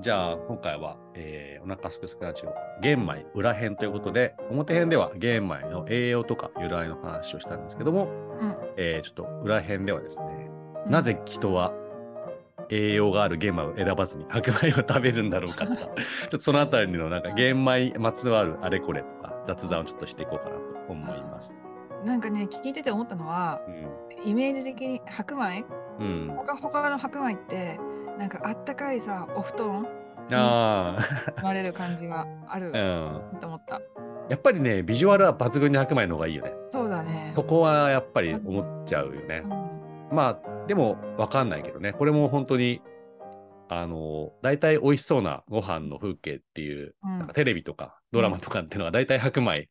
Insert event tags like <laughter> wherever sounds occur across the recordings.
じゃあ、今回は、えーお腹すくすくラジオ、玄米裏編ということで、表編では玄米の栄養とか由来の話をしたんですけども、うんえーちょっと裏編ではですね、うんなぜ人は栄養がある玄米を選ばずに白米を食べるんだろうかとか、<laughs> ちょっとそのあたりのなんか玄米まつわるあれこれとか雑談をちょっとしていこうかなと思います。なんかね聞いてて思ったのはイメージ的に白米？うん。うん。ほかほかの白米ってなんかあったかいさお布団あ生まれる感じがあるあ、うん。と思った。やっぱりね、ビジュアルは抜群に白米の方がいいよね。そうだね。そこはやっぱり思っちゃうよねう。んまあ、でもわかんないけどね。これも本当に、あの、大体美味しそうなご飯の風景っていう、うんなんかテレビとかドラマとかっていうのが大体白米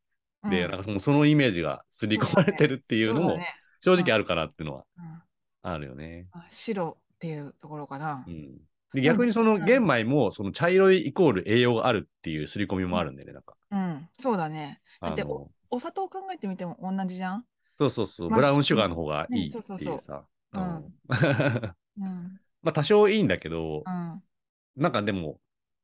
で、うんなんかそのそのイメージが刷り込まれてるっていうのも正直あるかなっていうのはうんあるよね。あ白っていうところかなう。ん。で逆にその玄米もその茶色いイコール栄養があるっていう刷り込みもあるんでね、なんか。うん、そうだね。だってあのお砂糖を考えてみても同じじゃん？そうそうそう、まあブラウンシュガーの方がいいってねそうそうそういうさ。うんうん <laughs> うん。まあ多少いいんだけど、うん。なんかでも、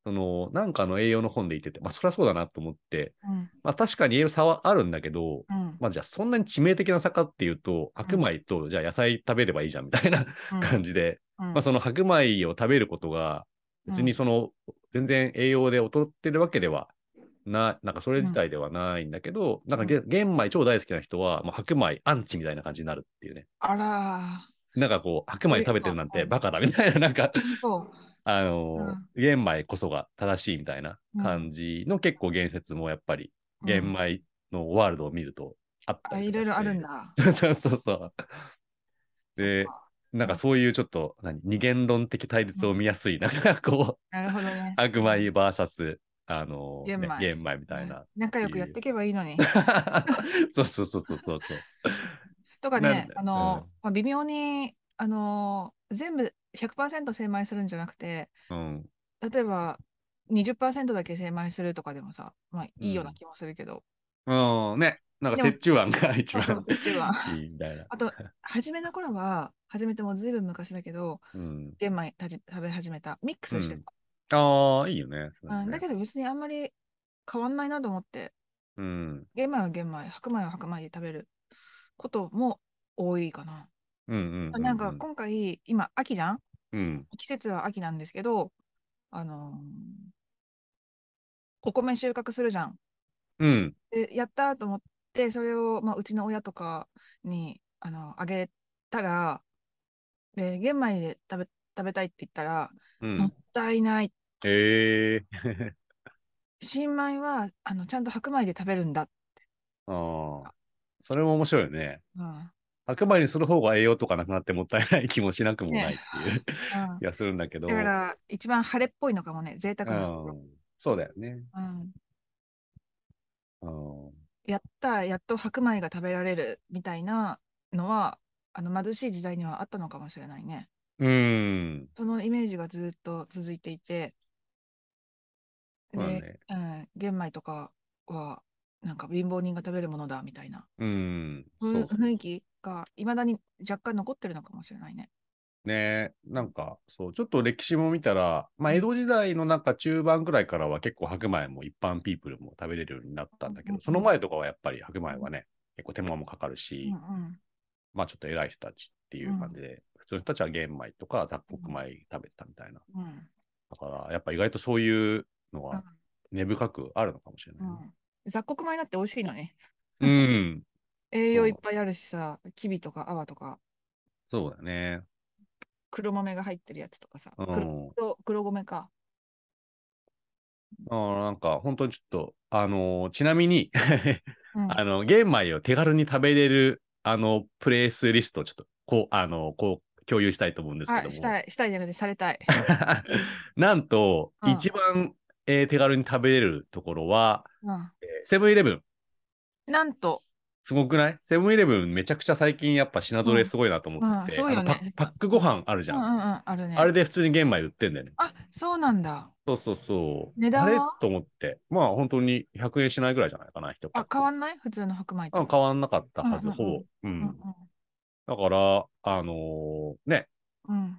その、なんかの栄養の本で言ってて、まあそりゃそうだなと思って、うん。まあ確かに栄養差はあるんだけど、うん。まあじゃあそんなに致命的な差かっていうと、白米とじゃあ野菜食べればいいじゃんみたいなうん感じで、うん。まあその白米を食べることが、別にその、全然栄養で劣ってるわけではな、なんかそれ自体ではないんだけど、なんかげ玄米超大好きな人は、まあ、白米アンチみたいな感じになるっていうね。あらなんかこう、白米食べてるなんてバカだみたいな、なんか。<laughs> あのー玄米こそが正しいみたいな感じの結構言説もやっぱり、うん。玄米のワールドを見るとあったあ、りとかいろいろあるんだ。<laughs> そうそうそう。で、なんかそういうちょっと、何、二元論的対立を見やすい、なんかこう、<laughs> なるほどね。白米 VS、あのー玄米ね玄米みたいな。うん仲良くやっていけばいいのに。そう <laughs> そうそうそうそうそう。<laughs> とかなんだ、ねあの、まあ、微妙に、あの全部100%精米するんじゃなくて、うん。例えば20%だけ精米するとかでもさ、まあいいような気もするけど、うん、ね。なんか折衷案が一番いいみたいな。あと、初めの頃は、初めてもうずいぶん昔だけど、うん。玄米たじ食べ始めた。ミックスしてた。ああ、いいよね。うんだけど別にあんまり変わんないなと思って、うん。玄米は玄米、白米は白米で食べることも多いかな。うんうんうん。なんか今回、今、秋じゃん？うん。季節は秋なんですけど、あのーお米収穫するじゃん。うん。で、やったと思って、それを、まあ、うちの親とかにあのあげたら、で玄米で食べ食べたいって言ったら、うもっん。たいない。ええ <laughs> 新米はあのちゃんと白米で食べるんだ。ああ。それも面白いよね。うんうん白米にする方が栄養とかなくなってもったいない気もしなくもないっていう気がするんだけど。だから、一番晴れっぽいのかもね、贅沢な。うん。そうだよね。うんうん。やった、やっと白米が食べられるみたいなのは、あの貧しい時代にはあったのかもしれないね。うん。そのイメージがずっと続いていて、で、そうだね。うん、玄米とかは、なんか貧乏人が食べるものだみたいな、うん。ふそうそう雰囲気がいまだに若干残ってるのかもしれないね。ね。なんか、そう、ちょっと歴史も見たら、まあ、江戸時代のなんか中盤ぐらいからは結構白米も一般ピープルも食べれるようになったんだけど、うんうんその前とかはやっぱり白米はね、結構手間もかかるし、うんうん。まあちょっと偉い人たちっていう感じで、普通の人たちは玄米とか雑穀米食べてたみたいな。うん。だから、やっぱ意外とそういうのうんは根深くあるのかもしれないね。うん。雑穀米だって美味しいのね。<laughs> うん、栄養いっぱいあるしさ、きびとか泡とか、そうだね。黒豆が入ってるやつとかさ、うん黒黒黒米か。あーなんか、本当にちょっと、あのーちなみに、うん <laughs> あの、玄米を手軽に食べれる、あの、プレイスリストをちょっと、こう、あの、こう、共有したいと思うんですけども。はい、したい、したいじゃなくて、されたい。<laughs> なんと、うん一番、えー手軽に食べれるところは、うん、えーセブンイレブン。なんと、すごくない？セブンイレブンめちゃくちゃ最近やっぱ品揃えすごいなと思ってて、うんうんねパパックご飯あるじゃ。うんんうんうん、あるね。あれで普通に玄米売ってんだよね。あ、そうなんだ。そうそうそう。値段は？あれと思って。まあ本当に100円しないぐらいじゃないかな、一パッあ、ク変わんない？普通の白米と。うん変わんなかったはず、うんうんうんほぼ。ううんん。だから、あのーね、うんうん。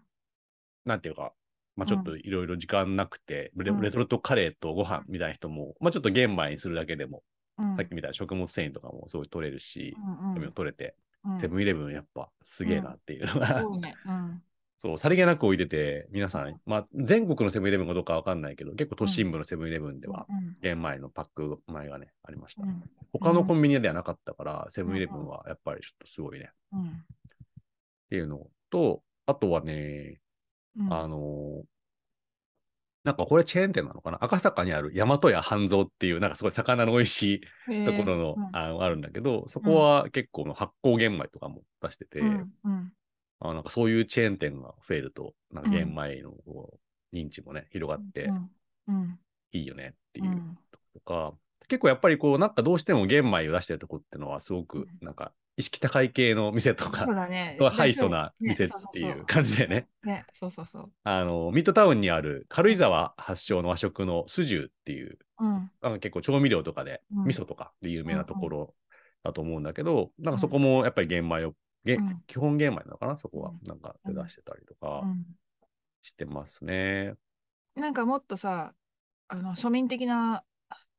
なんていうか、まあちょっといろいろ時間なくて、レうんレトルトカレーとご飯みたいな人も、まあちょっと玄米にするだけでも、うん。さっきみたいな食物繊維とかもすごい取れるし、うんうん。取れて、うん。セブンイレブンやっぱすげえなっていうのが。うん。そう、<laughs> さりげなく置いてて、皆さん、まあ全国のセブンイレブンかどうかわかんないけど、結構都心部のセブンイレブンでは、うん玄米のパック米がね、ありました。うん。他のコンビニではなかったから、セブンイレブンはやっぱりちょっとすごいね。うん。っていうのと、あとはね、うん。あのーなんかこれチェーン店なのかな？赤坂にある大和屋半蔵っていう、なんかすごい魚の美味しいところの、へーあのあるんだけど、そこは結構発酵玄米とかも出してて、うんうん。あなんかそういうチェーン店が増えると、なんか玄米の認知もね、広がっていいよねっていううん。とか、結構やっぱりこう、なんかどうしても玄米を出してるとこってのはすごくうん。なんか意識高い系の店とかそう、だね。ハイソなね店っていう感じでね。ね、そうそうそう。あの、ミッドタウンにある軽井沢発祥の和食のスジューっていう、うん。あの結構調味料とかで、うん味噌とかで有名なところだと思うんだけど、なんかそこもやっぱり玄米を、基本玄米なのかな？そこはう。なんかで出してたりとかうんしてますね。なんかもっとさ、あの庶民的な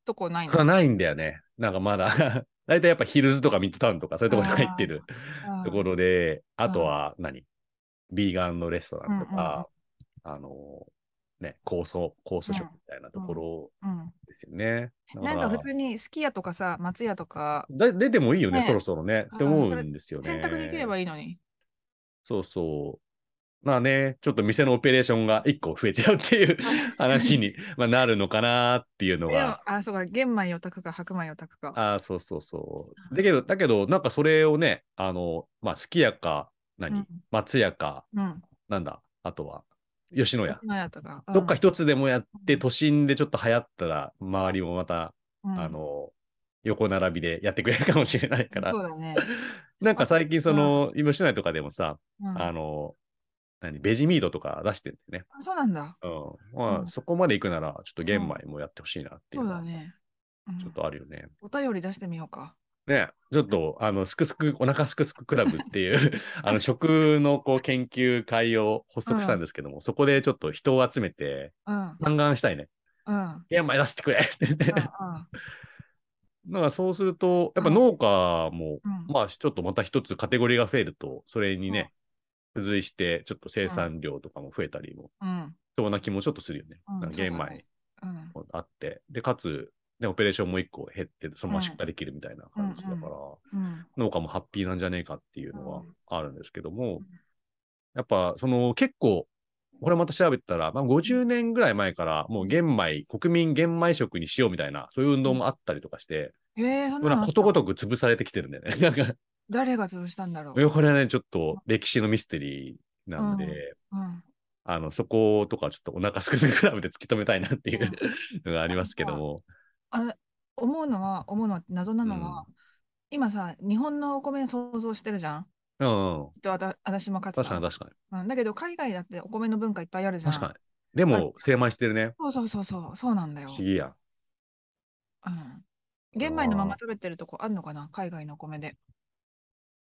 とこないの？がないんだよね。なんかまだ、大体やっぱヒルズとかミッドタウンとかそういうところに入ってるところで、あとは何？ビーガンのレストランとか、あの、ね、酵素、酵素食みたいなところうんですよね。だらなんか普通にすき家とかさ、松屋とか、だ出てもいいよね、ねそろそろね。って思うんですよね。選択できればいいのに。そうそう。まあね、ちょっと店のオペレーションが1個増えちゃうっていう話に <laughs> まあなるのかなっていうのが。あ、そうか、玄米を炊くか白米を炊くか。ああ、そうそうそう。だけど、だけど、なんかそれをね、あの、まあ、すき家か、何、うん松屋か、うん。なんだ、あとは、吉野家。吉野家とか。どっか一つでもやって、うん都心でちょっと流行ったら、周りもまた、うん、あの、横並びでやってくれるかもしれないからそ、うだね。<laughs> なんか最近その、吉野家とかでもさ、うんあの、何、ベジミートとか出してるんでね。あそうなんだ。うん。まあ、うんそこまで行くなら、ちょっと玄米もやってほしいなっていうのは、そうだね。うんちょっとあるよね。お便り出してみようか。ね、ちょっと、あの、すくすく、お腹すくすくクラブっていう、<laughs> あの、食のこう研究会を発足したんですけども、そこでちょっと人を集めて、うん。嘆願したいね。うん。うん。玄米出してくれって言って。うん <laughs> だからそうすると、やっぱ農家も、うんまあ、ちょっとまた一つカテゴリーが増えると、それにね、付随して、ちょっと生産量とかも増えたりも、うん。そうな気もちょっとするよね。うん玄米うん。もあって、で、かつ、ね、オペレーションも一個減って、そのままうん出荷できるみたいな感じだから、うん。農家もハッピーなんじゃねえかっていうのはうんあるんですけども、うんやっぱその結構、これまた調べてたら、まあ、50年ぐらい前からもう玄米、国民玄米食にしようみたいな、そういう運動もあったりとかして、えー、なんかことごとく潰されてきてるんだよね。なんか、誰が潰したんだろう？これはね、ちょっと歴史のミステリーなんで、うん。あの、そことかちょっとお腹すくすくクラブで突き止めたいなっていう <laughs> のがありますけども。あ思うのは、思うのは、謎なのは、今さ、日本のお米想像してるじゃん？うん、うん。と私もかつ確かに確かに。うん、だけど、海外だってお米の文化いっぱいあるじゃん。確かに。でも、精米してるね。そうそうそうそう、そうなんだよ不。思議や。うん。玄米のまま食べてるとこあるのかな？海外のお米で。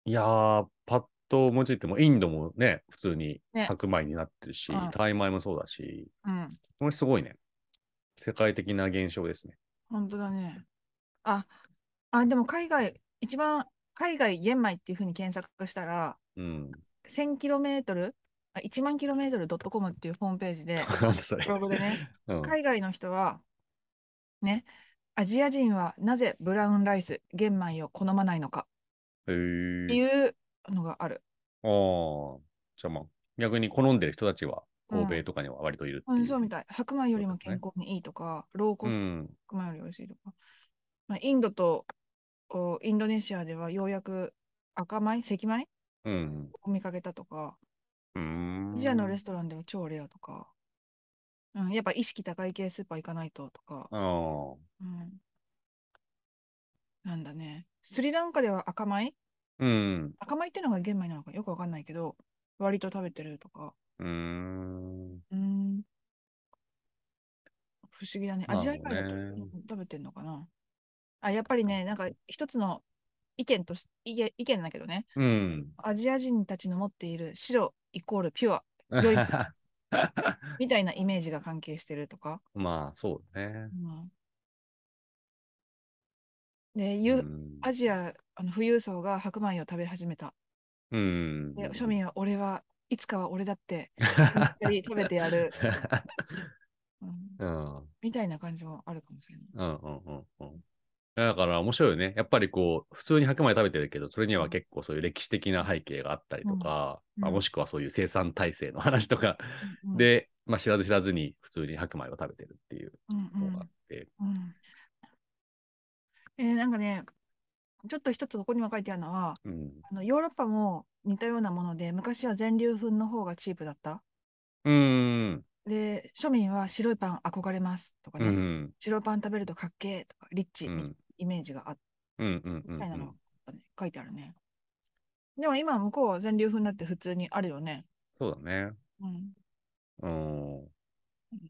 いやー、パッと思いついても、インドもね、普通にね白米になってるし、うんタイ米もそうだし、うん。これすごいね。世界的な現象ですね。本当だね。あ、あ、でも海外、一番海外玄米っていうふうに検索したら、うん。1000km、あ1万 km.com っていうホームページで、<laughs> なんだそれ。ブログでね、<laughs> うん、海外の人は、ね、アジア人はなぜブラウンライス、玄米を好まないのかっていうのがある。あーじゃあまあ、逆に好んでる人たちは、うん欧米とかには割といるってう、いうんそうみたい。白米よりも健康にいいとか、ローコストうん。白米より美味しいとか。まあ、インドとおインドネシアではようやく赤米、赤米うん。を見かけたとか、うーん。アジアのレストランでは超レアとか、うん、やっぱ意識高い系スーパー行かないととか、あーうん、なんだね。スリランカでは赤米？うん。赤米っていうのが玄米なのかよくわかんないけど、割と食べてるとか。うーん。うん。不思議だね。アジア以外だとなるほどね食べてんのかな？あ、やっぱりね、なんか一つの意見とし意見意見だけどね、うん。アジア人たちの持っている白イコールピュア、良い <laughs> みたいなイメージが関係してるとか。まあ、そうね。うん、で、うゆん。アジア、あの富裕層が白米を食べ始めた。うん。で、庶民は俺はいつかは俺だって、一緒に食べてやる、うん、<laughs> うん。みたいな感じもあるかもしれない。うんうんうんうん。だから面白いよね。やっぱりこう、普通に白米食べてるけど、それには結構そういう歴史的な背景があったりとか、うんまあ、もしくはそういう生産体制の話とかうんうん、で、まあ、知らず知らずに普通に白米を食べてるっていううんうんのがあって、うんえーなんかね、ちょっと一つここにも書いてあるのは、うん。あのヨーロッパも似たようなもので、昔は全粒粉の方がチープだった。うーん。で、庶民は白いパン憧れますとかね、うん。白いパン食べるとかっけーとか、リッチ。イメージがあっうん。うん。うんみたいなのがね書いてあるね。でも今、向こうは全粒粉だって普通にあるよね。そうだね。うん。うん。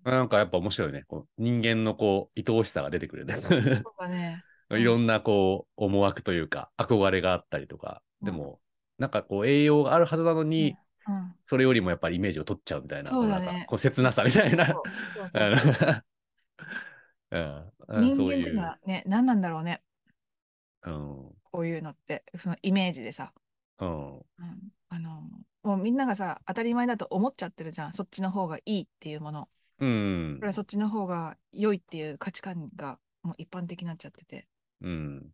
なんかやっぱ面白いね。こう人間のこう、愛おしさが出てくるね。そうだね。いろんなこう、思惑というか、憧れがあったりとか、うんでも、なんかこう、栄養があるはずなのに、うん。それよりもやっぱりイメージを取っちゃうみたいな、そうだねこう切なさみたいな。人間っていうの。はね、何なんだろうね。うんこういうのって、そのイメージでさ。うんうん、あの、もうみんながさ、当たり前だと思っちゃってるじゃん。そっちの方がいいっていうもの。うんこれはそっちの方が良いっていう価値観がもう一般的になっちゃってて。うん。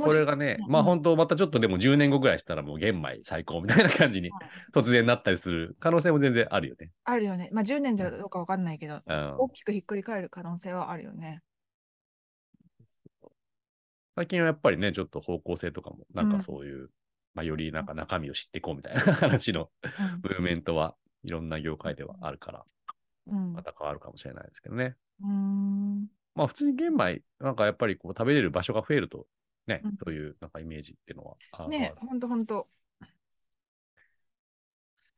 これがね、うんまあ本当、またちょっとでも10年後ぐらいしたらもう玄米最高みたいな感じにうん突然なったりする可能性も全然あるよね。あるよね。まあ10年じゃどうかわかんないけど、うん。大きくひっくり返る可能性はあるよね。最近はやっぱりね、ちょっと方向性とかも、なんうん。かそういう、まあよりなんか中身を知っていこうみたいな <laughs> 話のうん。ムーブメントはいろんな業界ではあるから、うん。また変わるかもしれないですけどね。うーんまあ普通に玄米、なんかやっぱりこう食べれる場所が増えると、ね、うんそういうなんかイメージっていうのは。あねほんとほんと。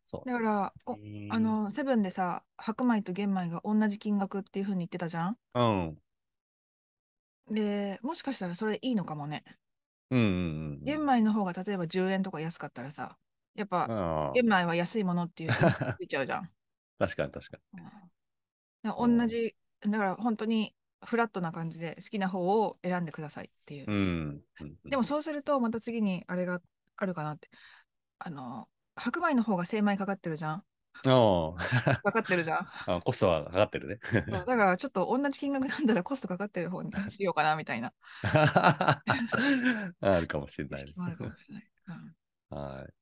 そうだから、おあ、の、セブンでさ、白米と玄米が同じ金額っていうふうに言ってたじゃん？うん。で、もしかしたらそれいいのかもね。うんうんうん。玄米の方が例えば10円とか安かったらさ、やっぱ玄米は安いものっていうとついちゃうじゃん。<laughs> 確かに確かうんだから同じ、だから本当にフラットな感じで好きな方を選んでくださいっていうに。う。ん。うんでもそうするとまた次にあれがあるかなって。あの、白米の方が精米かかってるじゃん。あかかってるじゃん。ああ、コストはかかってるね。だからちょっと同じ金額なんだらコストかかってる方にしようかなみたいな <laughs> あるかもしれないあるかもしれない。うんはい。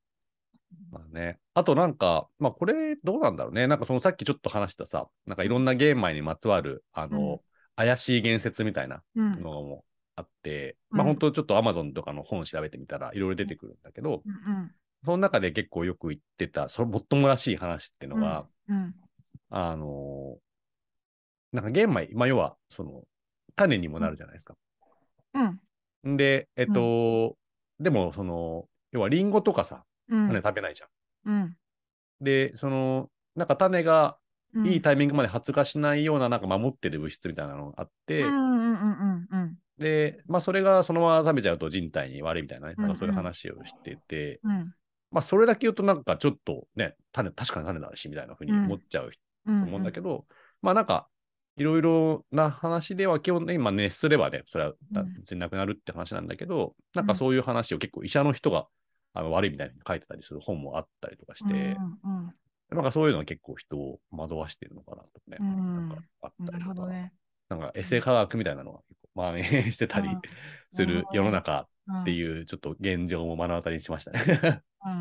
まあね。あとなんか、まあこれどうなんだろうね。なんかそのさっきちょっと話したさ、なんかいろんな玄米にまつわる、あの、うん怪しい言説みたいなうん。のもあって、うん。まあ本当ちょっと Amazon とかの本調べてみたらいろいろ出てくるんだけど、うんその中で結構よく言ってた、そのもっともらしい話っていうのが、うん。あのなんか玄米、まあ要は、その、種にもなるじゃないですか。うん。ん。で、えっと、でも、その、要はリンゴとかさ、うん。種食べないじゃん。うん。で、その、なんか種がうんいいタイミングまで発芽しないような、なんか守ってる物質みたいなのがあって、うんうんうんうんうん。で、まあそれがそのまま食べちゃうと人体に悪いみたいなね、うんうんなんかそういう話をしてて、うんまあそれだけ言うとなんかちょっとね、種、確かに種だしみたいなふうに思っちゃうとうん。思うんだけど、まあなんか、いろいろな話では基本的に、まあ熱すればね、それはうん。別になくなるって話なんだけど、なんかそういう話を結構医者の人があの悪いみたいに書いてたりする本もあったりとかして、うんうんなんかそういうのは結構人を惑わしてるのかなとね、うん。なんかあったりとか、ほどね。なんかエセ科学みたいなのが結構蔓延してたりうん。する世の中うん。っていうちょっと現状も目の当たりにしましたね。<laughs> うん。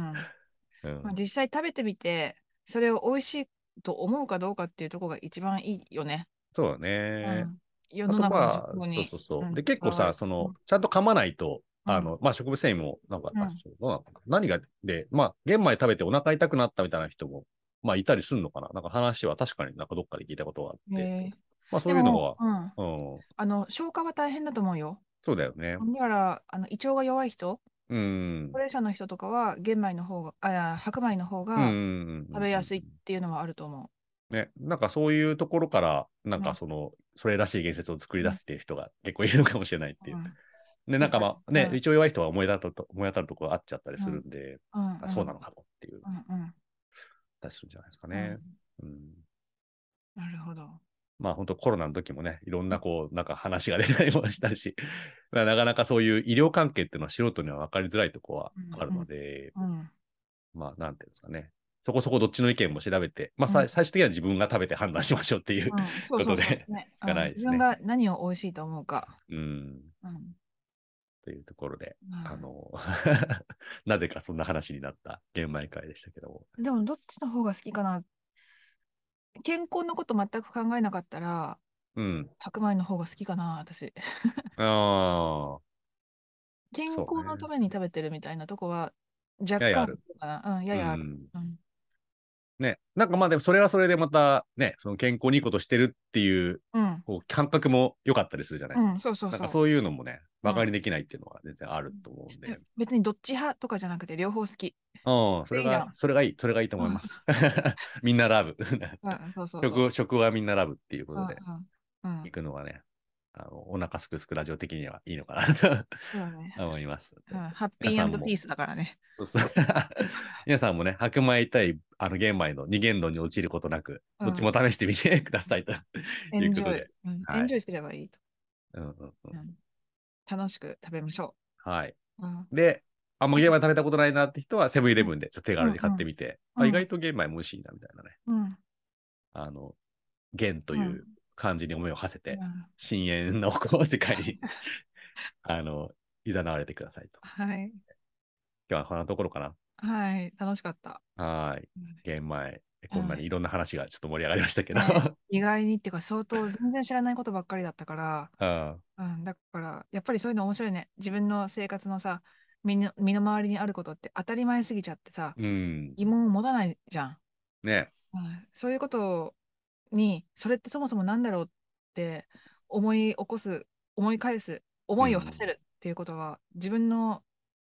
うん。まあ、実際食べてみて、それを美味しいと思うかどうかっていうところが一番いいよね。そうだうね。ん、世の中のそうそうそう。うん。で、結構さ、その、ちゃんと噛まないと、うん。あの、まあ、植物繊維も、なんか、あうん。何が、で、まあ、玄米食べてお腹痛くなったみたいな人も、まあ、いたりするのかな。なんか話は確かになんかどっかで聞いたことがあって、まあ、そういうのはうん、うん、あの消化は大変だと思うよ。そうだよね。だからあの胃腸が弱い人、うん。高齢者の人とかは玄米の方が、あ白米の方うんがうんうん食べやすいっていうのはあると思ね、なんかそういうところから、なんうん。かその、それらしい言説を作り出すっていう人が結構いるのかもしれないってう。いうう。ん。で、なんかまあ <laughs> ねう、ん一応弱い人は思い当たると思い当たるところがあっちゃったりするんで、うん。あそうなのかもっていう、うんうんたりするんじゃないですかうんね。うんなるほど。まあ本当コロナの時もね、いろんなこう、なんか話が出たりもしたし、<laughs> まあなかなかそういう医療関係っていうのは素人には分かりづらいところはあるので、うん。まあなんていうんですかね。そこそこどっちの意見も調べて、まあ最終的には自分が食べて判断しましょうっていう。ことでねしかないですねうん自分が何を美味しいと思うか。うん。うん。というところで、うんあの、<laughs> なぜかそんな話になった玄米会でしたけども。でも、どっちの方が好きかな。健康のこと全く考えなかったら、うん。白米の方が好きかな、私。ああ、健康のために食べてるみたいなとこは、若干ややあるかな。うん、ややある。うんうん。ね。なんかまあでもそれはそれでまたね、その健康にいいことしてるっていううん。こう感覚も良かったりするじゃないですか。うん、そうそうそう。なんかそういうのもね、馬鹿にできないっていうのは全然あると思うんで。え別にどっち派とかじゃなくて両方好き。うん、それいいじゃん、がそれがいい、それがいいと思います。<laughs> みんなラブ。うん、そうそうそう。食、食はみんなラブっていうこうんとで、うんうん行くのはね、あのお腹すくすくラジオ的にはいいのかなとね。<laughs> 思います。うん、ハッピーピースだからね。<laughs> 皆さんもね、白米対あの玄米の二元論に陥ることなく、うんどっちも試してみてくださいと。エンジョイいうことで。うんはいエンジョイすればいいと。うんうんうんうん楽しく食べましょはい。う。うんで、あんま玄米食べたことないなって人は、セブンイレブンでちょっと手軽に買ってみて、うんうんあ意外と玄米も美味しいなみたいなね、うんあの、玄という漢字に思いを馳せて、うん深淵のこう世界に <laughs> あの、いざなわれてくださいと。はい。今日はこんなところかはい。楽しかった。な。はい。うん玄米、こんなにいろんな話がちょっと盛り上がりましたけど。は意外にっていうか、相当 <laughs> 全然知らないことばっかりだったから、うんうん、だから、やっぱりそういうの面白いね。自分の生活のさ、身の身の回りにあることって当たり前すぎちゃってさ、うん。疑問を持たないじゃん。ね。うん、そういうことに、それってそもそもなんだろうって思い起こす、思い返す、思いを馳せるっていうことは、自分の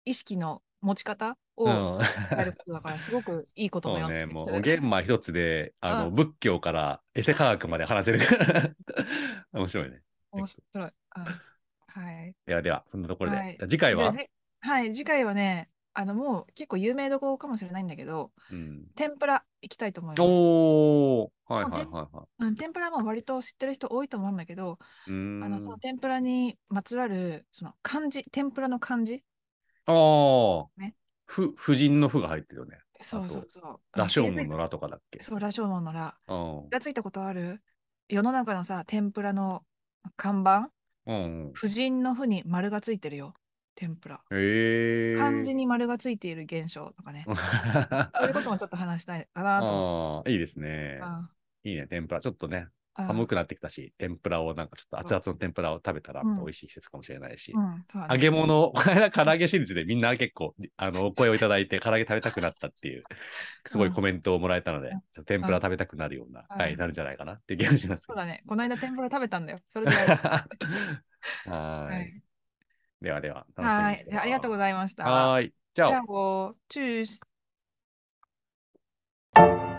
意識の持ち方をうん。変えることだから、すごくいいことそうね、だよね。もう玄米一つで、あの、うん仏教からエセ科学まで話せるから、<laughs> 面白いね。面白い。うんはい。ではでは、そんなところで、はい次回は？はい、次回はね、あの、もう結構有名どころかもしれないんだけど、うん、天ぷら行きたいと思います。おー、はいはいはいはうん、天ぷらも割と知ってる人多いと思うんだけど、い。うーん。あのその天ぷらにまつわるその漢字、天ぷらの漢字、ああ、ねふ、婦人の婦が入ってるよね。そうそうそう。羅生門のの羅とかだっけ。そう、羅生門の羅。うがついたことある？世の中のさ、天ぷらの看板、うん。婦人の婦に丸がついてるよ。天ぷら。へえ。漢字に丸がついている現象とかね。<laughs> そういうこともちょっと話したいかなと思ああ、いいですね。う。いいね、天ぷら。ちょっとね、うん寒くなってきたし、天ぷらをなんかちょっと熱々の天ぷらを食べたらうん美味しい季節かもしれないし。うん、そうだね揚げ物、この間唐揚げシリーズでみんな結構、あの、お声をいただいて、唐揚げ食べたくなったっていう、<laughs> すごいコメントをもらえたので、うん天ぷら食べたくなるような、うんはい、なるんじゃないかなって気がしますそう。だね。この間天ぷら食べたんだよ。それで。<laughs> はい。ではでは、はい。ありがとうございました。はい。じゃあ、じゃあ、チュー。